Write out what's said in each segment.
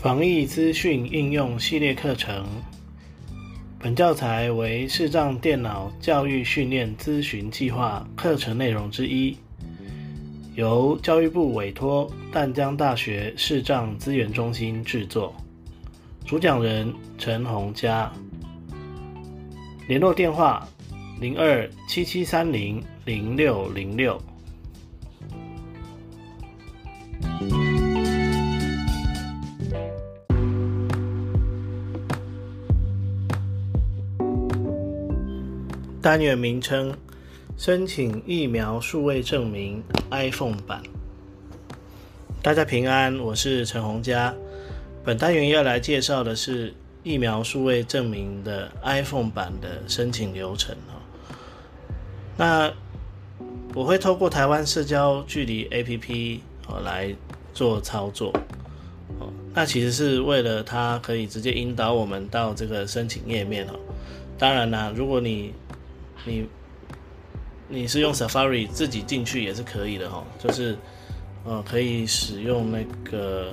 防疫资讯应用系列课程，本教材为视障电脑教育训练咨询计划课程内容之一，由教育部委托淡江大学视障资源中心制作。主讲人陈洪嘉，联络电话零二七七三零零六零六。单元名称：申请疫苗数位证明 iPhone 版。大家平安，我是陈洪佳。本单元要来介绍的是疫苗数位证明的 iPhone 版的申请流程哦那我会透过台湾社交距离 APP 哦来做操作哦。那其实是为了它可以直接引导我们到这个申请页面哦。当然啦，如果你你你是用 Safari 自己进去也是可以的哈，就是呃可以使用那个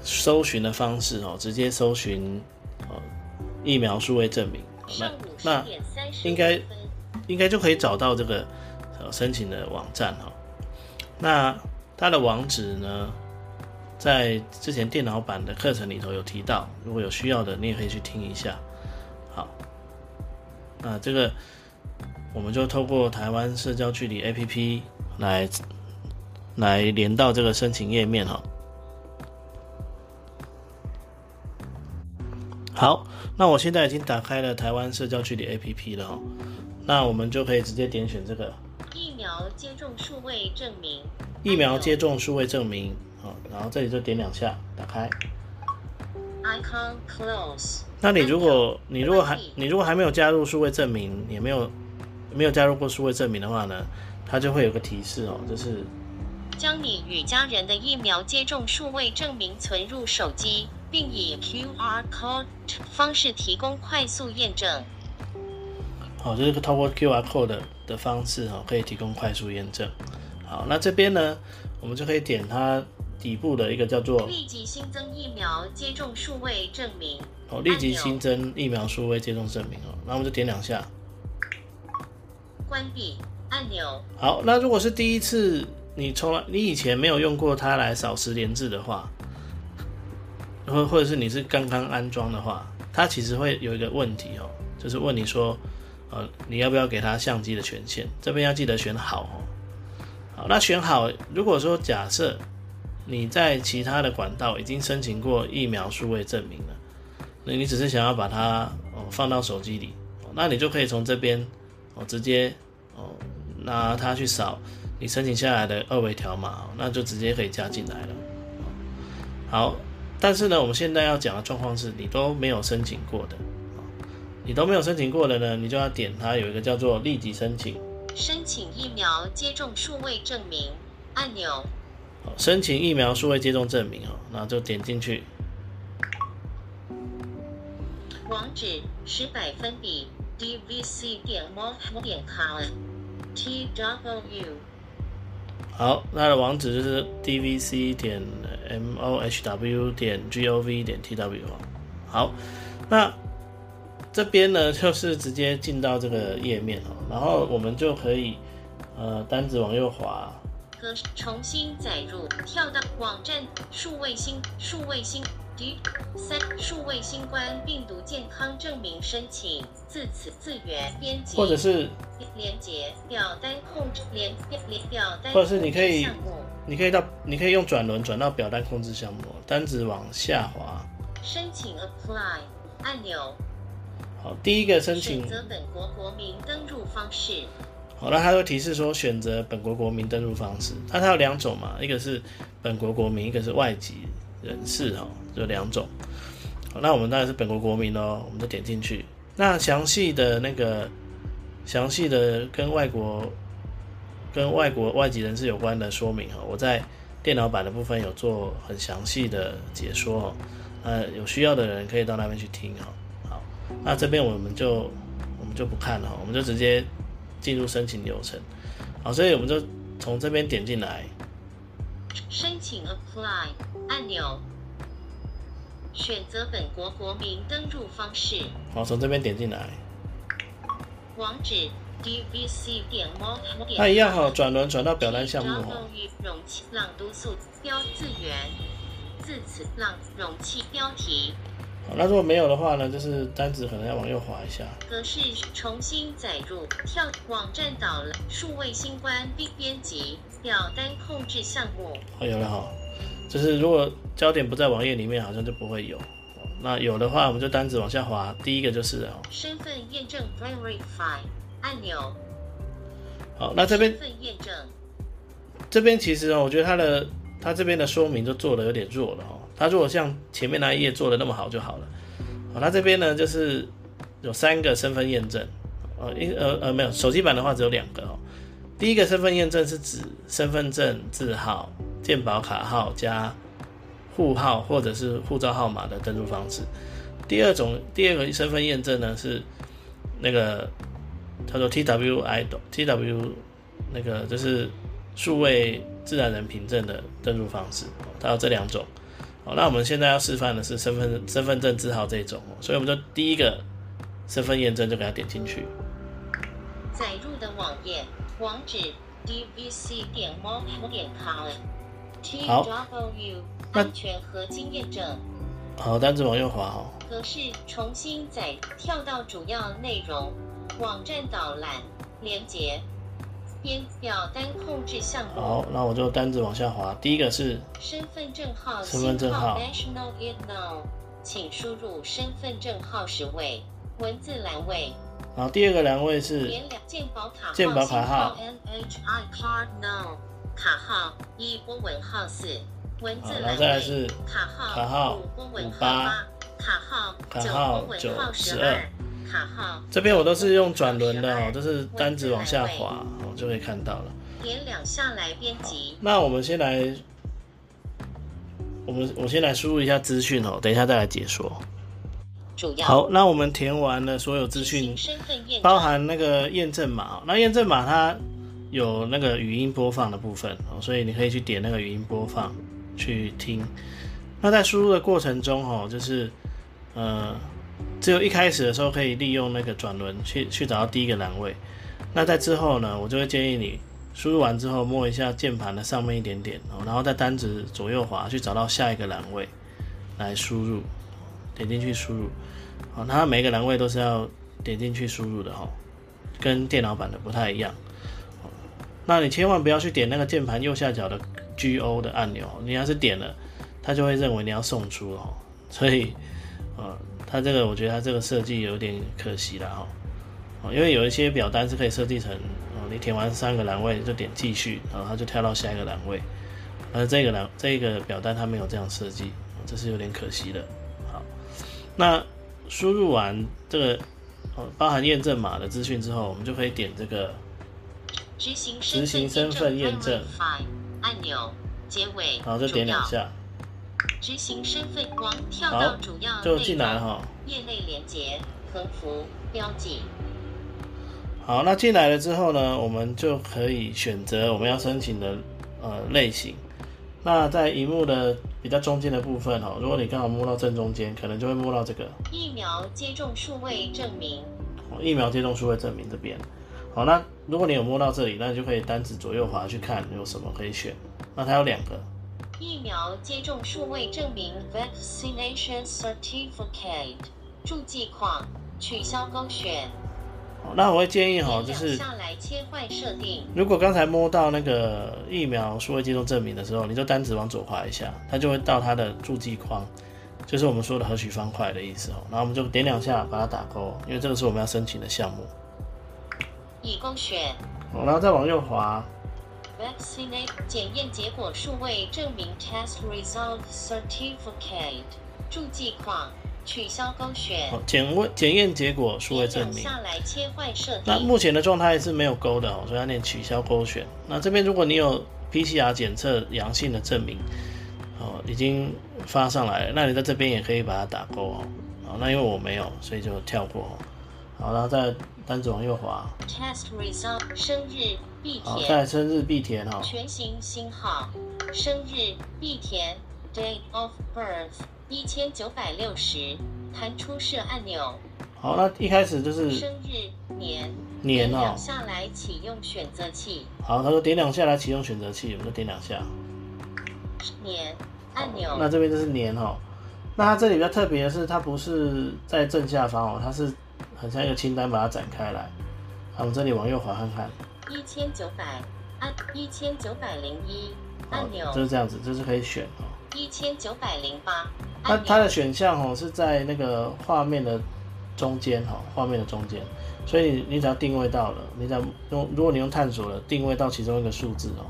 搜寻的方式哦，直接搜寻呃疫苗数位证明，那那应该应该就可以找到这个呃申请的网站哈。那它的网址呢，在之前电脑版的课程里头有提到，如果有需要的，你也可以去听一下。好。那这个，我们就透过台湾社交距离 APP 来来连到这个申请页面哈。好，那我现在已经打开了台湾社交距离 APP 了哈。那我们就可以直接点选这个疫苗接种数位证明。疫苗接种数位证明，好，然后这里就点两下，打开。Icon close。那你如果你如果还你如果还没有加入数位证明，也没有没有加入过数位证明的话呢，它就会有个提示哦，就是将你与家人的疫苗接种数位证明存入手机，并以 QR code 方式提供快速验证。好，就是透过 QR code 的方式哦，可以提供快速验证。好，那这边呢，我们就可以点它。底部的一个叫做立即新增疫苗接种数位证明哦，立即新增疫苗数位接种证明哦，那我们就点两下，关闭按钮。好，那如果是第一次，你从来你以前没有用过它来扫十连字的话，或或者是你是刚刚安装的话，它其实会有一个问题哦，就是问你说，呃，你要不要给它相机的权限？这边要记得选好哦。好，那选好，如果说假设。你在其他的管道已经申请过疫苗数位证明了，那你只是想要把它哦放到手机里，那你就可以从这边哦直接哦拿它去扫你申请下来的二维条码，那就直接可以加进来了。好，但是呢，我们现在要讲的状况是你都没有申请过的，你都没有申请过的呢，你就要点它有一个叫做立即申请，申请疫苗接种数位证明按钮。申请疫苗数位接种证明哦，那就点进去。网址十百分比 dvc 点 mo 点 com，t w。好，那的网址就是 dvc 点 moh w 点 gov 点 tw 好，那这边呢就是直接进到这个页面哦，然后我们就可以呃单子往右滑。重新载入，跳到网站数位新数位新 D 三数位新冠病毒健康证明申请，自此自源编辑，或者是连接表单控制连连表单，或者是你可以你可以到你可以用转轮转到表单控制项目，单子往下滑，申请 Apply 按钮，好，第一个申请选择本国国民登录方式。好，那它会提示说选择本国国民登录方式。那它有两种嘛，一个是本国国民，一个是外籍人士哈，就两种。那我们当然是本国国民哦，我们就点进去。那详细的那个详细的跟外国跟外国外籍人士有关的说明哈，我在电脑版的部分有做很详细的解说哦。呃，有需要的人可以到那边去听哈。好，那这边我们就我们就不看了，我们就直接。进入申请流程，好，所以我们就从这边点进来，申请 apply 按钮，选择本国国民登录方式，好，从这边点进来，网址 dvc 点 mo 点。那一样哈，转轮转到表单项目哈。容器朗读速标字源字词朗容器标题。好，那如果没有的话呢，就是单子可能要往右滑一下。格式重新载入，跳网站导览数位新冠并编辑表单控制项目。好，有了哈。就是如果焦点不在网页里面，好像就不会有。那有的话，我们就单子往下滑。第一个就是哦，身份验证 Verify 按钮。好，那这边身份验证。这边其实哦，我觉得它的它这边的说明就做的有点弱了哦。它如果像前面那一页做的那么好就好了。好，它这边呢就是有三个身份验证。呃，一呃呃没有，手机版的话只有两个哦。第一个身份验证是指身份证字号。健保卡号加户号或者是护照号码的登录方式。第二种，第二个身份验证呢是那个叫做 T W I D T W 那个就是数位自然人凭证的登录方式。它有这两种。好，那我们现在要示范的是身份身份证字号这种，所以我们就第一个身份验证就给它点进去。载入的网页网址 dvc 点 mo 点 com。好，安全和经验证。好，单子往右滑哦。格式重新载，跳到主要内容，网站导览，连接，编表单控制项目。好，那我就单子往下滑。第一个是身份证号，身份证号，National 请输入身份证号十位，文字栏位。然后第二个栏位是健保卡，健保卡号，NHI Card Now。卡号一波文号四文字栏位卡号卡号五波文号八卡号九波文号十二这边我都是用转轮的哦，都是单子往下滑，我就可以看到了。点两下来编辑。那我们先来，我们我先来输入一下资讯哦，等一下再来解说。主要好，那我们填完了所有资讯，包含那个验证码，那验证码它。有那个语音播放的部分哦，所以你可以去点那个语音播放去听。那在输入的过程中哦，就是呃，只有一开始的时候可以利用那个转轮去去找到第一个栏位。那在之后呢，我就会建议你输入完之后摸一下键盘的上面一点点哦，然后在单子左右滑去找到下一个栏位来输入，点进去输入。好，它每个栏位都是要点进去输入的哈，跟电脑版的不太一样。那你千万不要去点那个键盘右下角的 G O 的按钮，你要是点了，它就会认为你要送出哦。所以，呃，它这个我觉得它这个设计有点可惜了哈。哦，因为有一些表单是可以设计成，哦，你填完三个栏位就点继续，然后它就跳到下一个栏位。而这个栏这个表单它没有这样设计，这是有点可惜的。好，那输入完这个哦包含验证码的资讯之后，我们就可以点这个。执行身份验证按钮结尾，然后，就点两下。执行身份光跳到主要就进来哈。业内连接横幅标记。好，那进来了之后呢，我们就可以选择我们要申请的呃类型。那在荧幕的比较中间的部分哈，如果你刚好摸到正中间，可能就会摸到这个疫苗接种数位证明。疫苗接种数位证明这边。好，那如果你有摸到这里，那你就可以单指左右滑去看有什么可以选。那它有两个疫苗接种数位证明 （Vaccination Certificate） 注记框取消勾选。好，那我会建议哈，就是下来切换设定。如果刚才摸到那个疫苗数位接种证明的时候，你就单指往左滑一下，它就会到它的注记框，就是我们说的合取方块的意思哦。然后我们就点两下把它打勾，因为这个是我们要申请的项目。已勾选，然后再往右滑。Vaccinate 检验结果数位证明 Test Result Certificate 注记框取消勾选。好，检问检验结果数位证明。下来切换设定。那目前的状态是没有勾的哦，所以要念取消勾选。那这边如果你有 PCR 检测阳性的证明，哦，已经发上来了，那你在这边也可以把它打勾哦。好，那因为我没有，所以就跳过。好，然后再单子往右滑。Test result 生日必填。好，再生日必填哈。全形星号，生日必填。Date of birth 一千九百六十，弹出设按钮，好，那一开始就是生日年年哦点两。下来启用选择器，好，他说点两下来启用选择器，我们就点两下。年按钮，那这边就是年哦。那它这里比较特别的是，它不是在正下方哦，它是很像一个清单把它展开来。好，我们这里往右滑看看，一千九百按一千九百零一按钮，就是这样子，这是可以选哦。一千九百零八按那它的，选项哦是在那个画面的中间哈，画面的中间，所以你你只要定位到了，你只要用如果你用探索了定位到其中一个数字哦，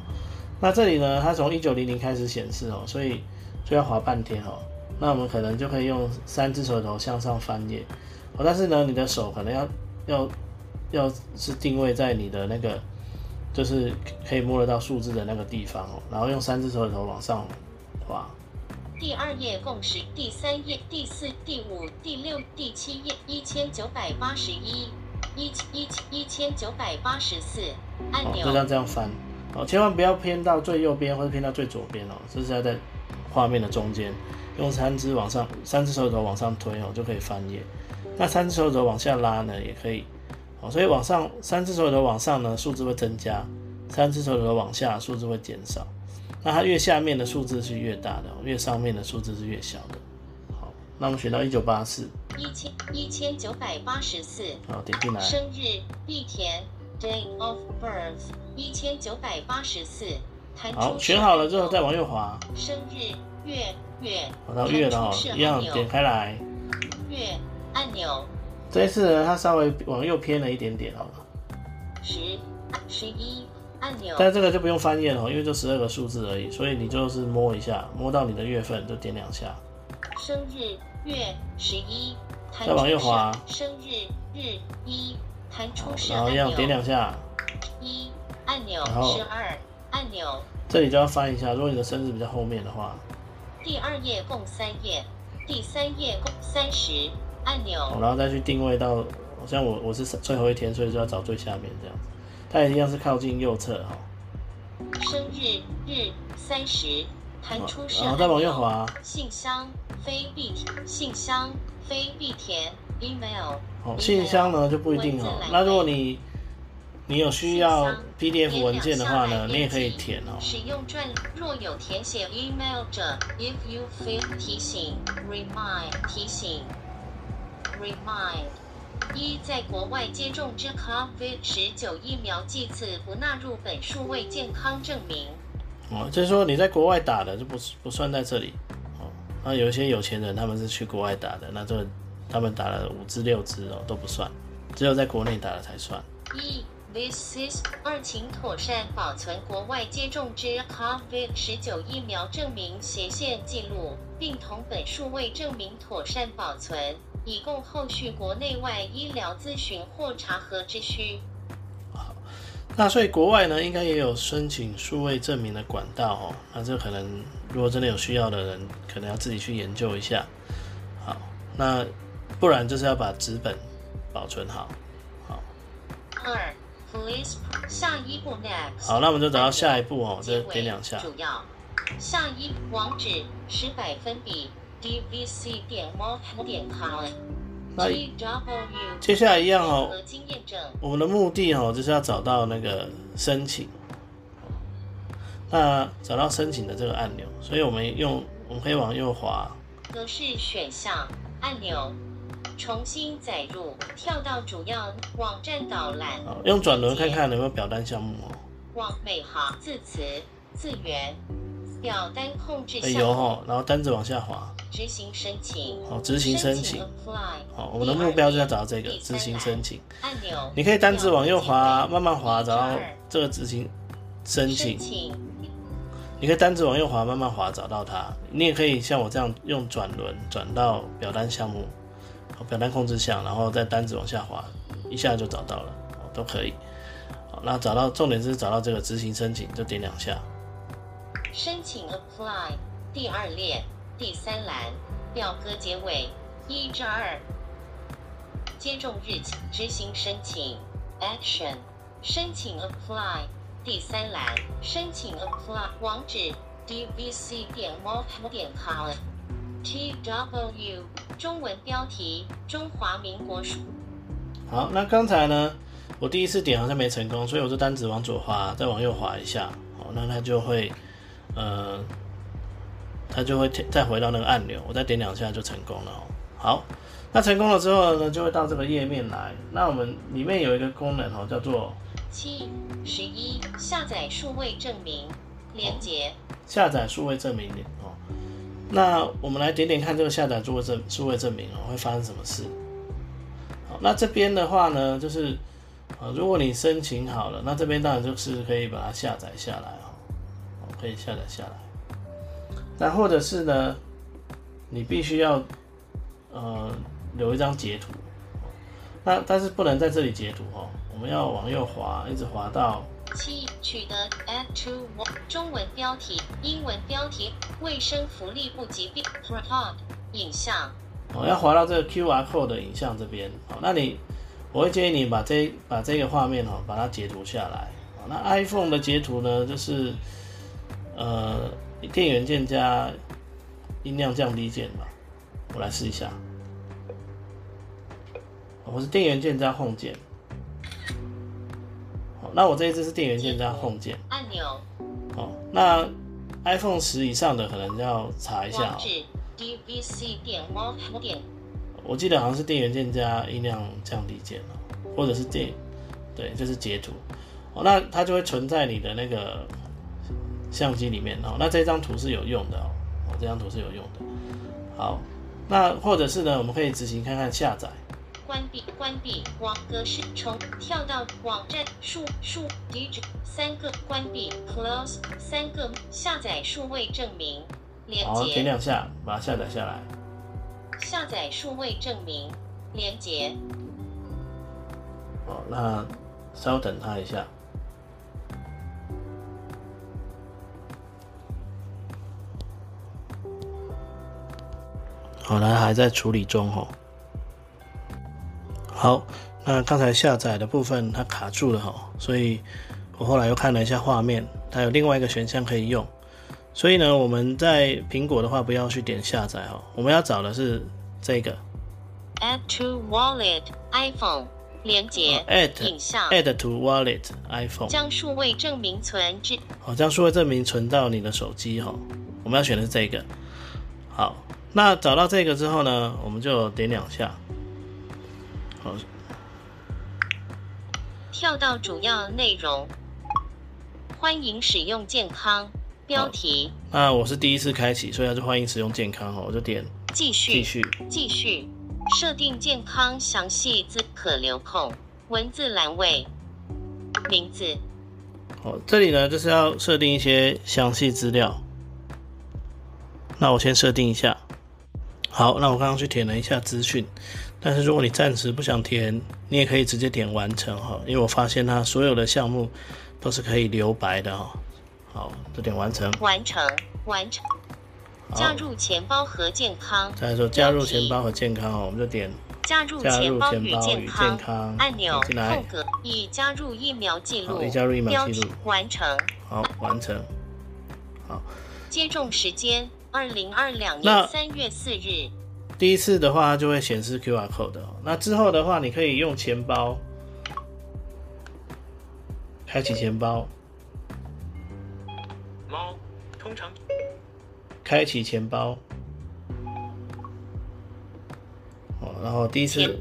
那这里呢它从一九零零开始显示哦，所以就要滑半天哦。那我们可能就可以用三只手指头向上翻页。哦，但是呢你的手可能要要要是定位在你的那个就是可以摸得到数字的那个地方哦，然后用三只手指头往上滑。第二页共识，第三页、第四、第五、第六、第七页，一千九百八十一，一一一千九百八十四按哦，钮就，像这样翻哦，千万不要偏到最右边或者偏到最左边哦，这是要在画面的中间，用三只往上，三只手指头往上推哦，就可以翻页。那三只手指头往下拉呢，也可以哦，所以往上三只手指头往上呢，数字会增加；三只手指头往下，数字会减少。那它越下面的数字是越大的哦，越上面的数字是越小的。好，那我们选到一九八四，一千一千九百八十四，好，点进来。生日碧田 Day of Birth 一千九百八十四，好，选好了之后再往右滑，生日月月滑到月了一样点开来。月按钮这一次呢，它稍微往右偏了一点点好了。十十一按钮但这个就不用翻页了哦，因为就十二个数字而已，所以你就是摸一下，摸到你的月份就点两下。生日月十一，再往右滑生日日一，弹出好，设然后一样按钮点两下，一按钮十二按钮，这里就要翻一下。如果你的生日比较后面的话，第二页共三页，第三页共三十按钮哦然后再去定位到，像我我是最后一天，所以就要找最下面这样子。它也一样是靠近右侧哈，生日日三十，弹出设然后再往右滑，信箱非必填，信箱非必填，email 哦，信箱呢就不一定哦。那如果你你有需要 PDF 文件的话呢，你也可以填哦。使用转若有填写 email 者，if you fail 提醒 remind 提醒 remind 一在国外接种之 COVID 十九疫苗剂次不纳入本数位健康证明。哦，就是说你在国外打的就不不算在这里哦。那有一些有钱人他们是去国外打的，那这个他们打了五支六支哦都不算，只有在国内打了才算。一 This is 二，请妥善保存国外接种之 COVID 十九疫苗证明斜线记录，并同本数位证明妥善保存，以供后续国内外医疗咨询或查核之需。那所以国外呢，应该也有申请数位证明的管道哦。那这可能如果真的有需要的人，可能要自己去研究一下。好，那不然就是要把纸本保存好。好，二 Please 下一步 Next。好，那我们就找到下一步哦，就结尾点两下。主要下一网址十百分比 dvc 点 mo 点 com 接下来一样哦。我们的目的哦，就是要找到那个申请。那找到申请的这个按钮，所以我们用我们可以往右滑，格式选项按钮，重新载入，跳到主要网站导览，好，用转轮看看有没有表单项目哦。往每行字词字源，表单控制哎项目，有哦，然后单子往下滑，执行申请，好，执行申请。好，我们的目标就是要找到这个第执行申请。按钮，你可以单子往右滑，慢慢滑，找到二这个执行申请你可以单子往右滑，慢慢滑，找到它。你也可以像我这样用转轮转到表单项目，表单控制项，然后再单子往下滑，一下就找到了，哦都可以。好，那找到重点是找到这个执行申请，就点两下。申请 apply 第二列第三栏表格结尾一至二，接种日期执行申请。Action 申请 apply 第三栏申请 apply 网址 dvc 点 mo 点 com T W 中文标题：中华民国属。好，那刚才呢，我第一次点好像没成功，所以我这单子往左滑，再往右滑一下，好，那它就会，呃，它就会再回到那个按钮，我再点两下就成功了哦。好，那成功了之后呢，就会到这个页面来。那我们里面有一个功能哦，叫做七十一下载数位证明连接。下载数位证明哦。那我们来点点看这个下载数位证数位证明哦，会发生什么事？好，那这边的话呢，就是啊，如果你申请好了，那这边当然就是可以把它下载下来哦，哦，可以下载下来。那或者是呢，你必须要呃留一张截图，那但是不能在这里截图哦，我们要往右滑，一直滑到七取得 add to 中文标题、英文标题、卫生福利部疾病 report 影像。哦，要滑到这个 QR code 的影像这边，哦，那你我会建议你把这把这个画面哦，把它截图下来。那 iPhone 的截图呢，就是呃电源键加音量降低键吧，我来试一下。我是电源键加 Home 键。好，那我这一次是电源键加 Home 键。按钮。好，那 iPhone 十以上的可能要查一下哦。dvc 点 mo 点，我记得好像是电源键加音量降低键或者是电，对，就是截图，哦，那它就会存在你的那个相机里面哦，那这张图是有用的哦，哦，这张图是有用的，好，那或者是呢，我们可以执行看看下载，关闭，关闭网格式，重跳到网站数数 D 三个关闭 close 三个下载数位证明连接。好，点两下，把它下载下来。下载数位证明，连接。好，那稍等它一下。好，它还在处理中哦。好，那刚才下载的部分它卡住了哈，所以我后来又看了一下画面，它有另外一个选项可以用。所以呢，我们在苹果的话，不要去点下载哈，我们要找的是这个，Add to Wallet iPhone 连接，Add 影像，Add to Wallet iPhone 将数位证明存至，好，将数位证明存到你的手机哈，我们要选的是这个。好，那找到这个之后呢，我们就点两下，好，跳到主要内容，欢迎使用健康。标题。那我是第一次开启，所以还是欢迎使用健康哦，我就点继续，继续，继续。设定健康详细字可留空，文字栏位，名字。哦，这里呢就是要设定一些详细资料。那我先设定一下。好，那我刚刚去填了一下资讯，但是如果你暂时不想填，你也可以直接点完成哈，因为我发现它所有的项目都是可以留白的哈。好，这点完成。完成，完成。加入钱包和健康。再说加入钱包和健康哦，我们就点加入钱包与健康按钮。进来。已加入疫苗记录。已加入疫苗记录。完成。好，完成。好。接种时间：二零二两年三月四日。第一次的话，就会显示 QR code 的。那之后的话，你可以用钱包开启钱包。猫，通常开启钱包。哦，然后第一次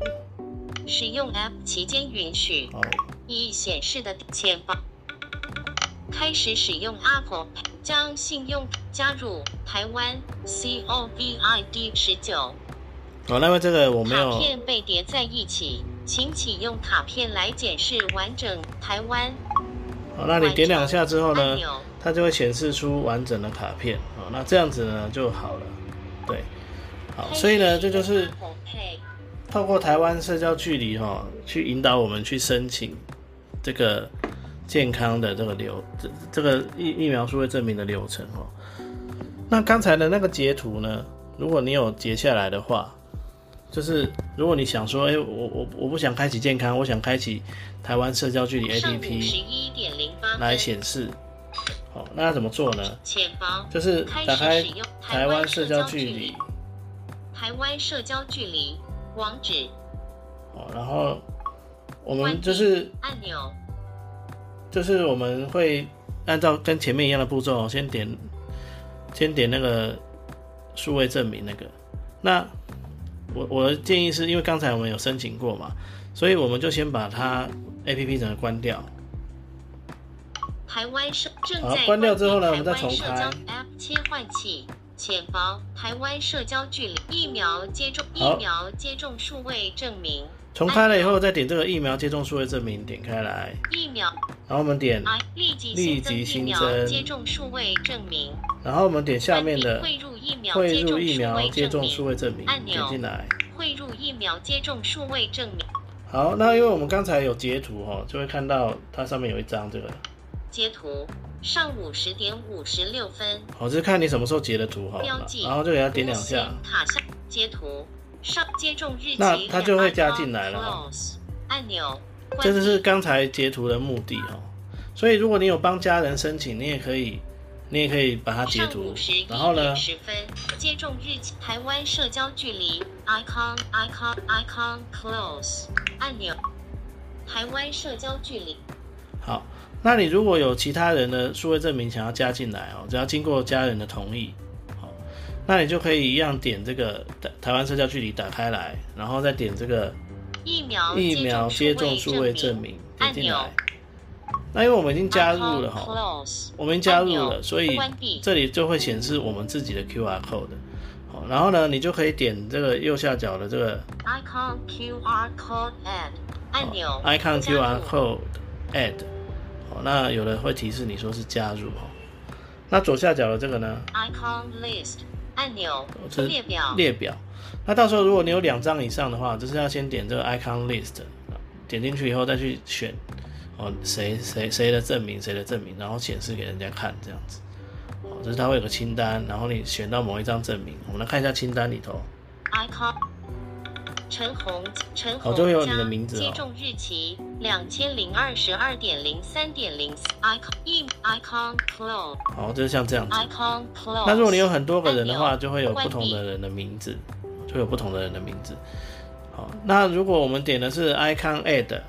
使用 App 期间允许。哦。已显示的钱包开始使用 Apple，将信用加入台湾 COVID 十九。哦，那么这个我没有。卡片被叠在一起，请启用卡片来检视完整台湾。好，那你点两下之后呢？它就会显示出完整的卡片，好，那这样子呢就好了，对，好，所以呢，这就是透过台湾社交距离哈，去引导我们去申请这个健康的这个流这这个疫疫苗数位证明的流程哦。那刚才的那个截图呢，如果你有截下来的话，就是如果你想说，哎，我我我不想开启健康，我想开启台湾社交距离 APP 来显示。好那要怎么做呢？就是打开台湾社交距离台湾社交距离网址哦，然后我们就是按钮，就是我们会按照跟前面一样的步骤，先点先点那个数位证明那个。那我我的建议是因为刚才我们有申请过嘛，所以我们就先把它 A P P 整个关掉。台湾社正在关掉之后呢我们再重开 App 切换器。浅薄，台湾社交距离疫苗接种疫苗接种数位证明重开了以后，再点这个疫苗接种数位证明，点开来，疫苗。然后我们点，立即立新增疫即新苗增接种数位证明。然后我们点下面的汇入疫苗接种数位证明。按钮。点进来。汇入疫苗接种数位证明。好，那因为我们刚才有截图哦，就会看到它上面有一张这个，截图，上午十点五十六分，好，就是看你什么时候截的图好了，标记，然后就给它点两下。线，卡下。截图，上接种日期，那它就会加进来了。按钮，关这就是闭刚才截图的目的哦。所以如果你有帮家人申请，你也可以，你也可以把它截图。然后呢，十分，接种日期，台湾社交距离，icon icon icon close 按钮，台湾社交距离，好，那你如果有其他人的数位证明想要加进来哦，只要经过家人的同意，好，那你就可以一样点这个台台湾社交距离打开来，然后再点这个疫苗疫苗接种数位证明点进来。那因为我们已经加入了哈我们已经加入了，所以这里就会显示我们自己的 QR code。好，然后呢，你就可以点这个右下角的这个 icon QR code add 按钮 icon QR code add。好，那有的会提示你说是加入哈。那左下角的这个呢，icon list 按钮列表列表。那到时候如果你有两张以上的话，就是要先点这个 icon list，点进去以后再去选哦谁谁谁的证明谁的证明，然后显示给人家看这样子。哦，就是它会有个清单，然后你选到某一张证明，我们来看一下清单里头。icon 陈红陈红哦就会有你加的名字哦接种日期两千零二十二点零三点零 icon e icon close 好，就是像这样子。icon close 那如果你有很多个人的话，就会有不同的人的名字，就会有不同的人的名字。好，那如果我们点的是 icon add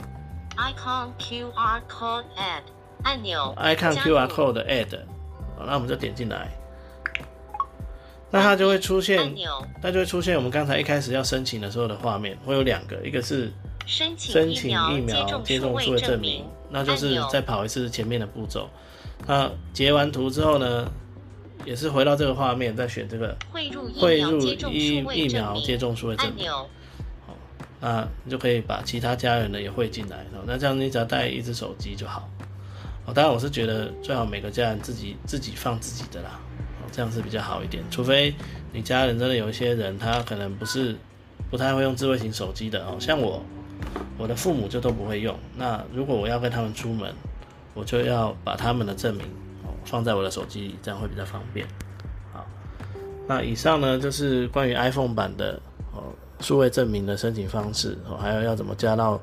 icon QR code add 按钮 icon QR code add，好，那我们就点进来，那它就会出按现，钮它就会出现我们刚才一开始要申请的时候的画面，会有两个，一个是申请疫苗接接种种数位证证明，那就是再跑一次前面的步骤。那截完图之后呢，也是回到这个画面，再选这个汇入疫汇入苗接种疫苗接种数位证明。按钮那你就可以把其他家人的也汇进来，哦，那这样你只要带一只手机就好。哦，当然我是觉得最好每个家人自己自己放自己的啦，哦，这样是比较好一点。除非你家人真的有一些人他可能不是不太会用智慧型手机的哦，像我，我的父母就都不会用。那如果我要跟他们出门，我就要把他们的证明哦放在我的手机里，这样会比较方便。好，那以上呢就是关于 iPhone 版的哦数位证明的申请方式哦，还有要怎么加到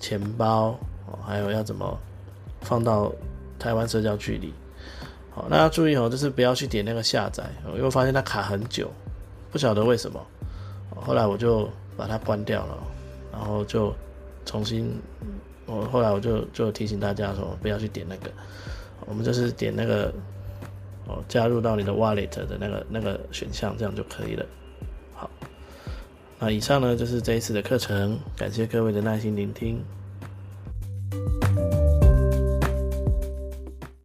钱包哦，还有要怎么放到台湾社交距离。那要注意哦，就是不要去点那个下载，因为发现它卡很久，不晓得为什么。后来我就把它关掉了，然后就重新，我后来我就就提醒大家说不要去点那个，我们就是点那个哦加入到你的 wallet 的那个那个选项，这样就可以了。好，那以上呢就是这一次的课程，感谢各位的耐心聆听。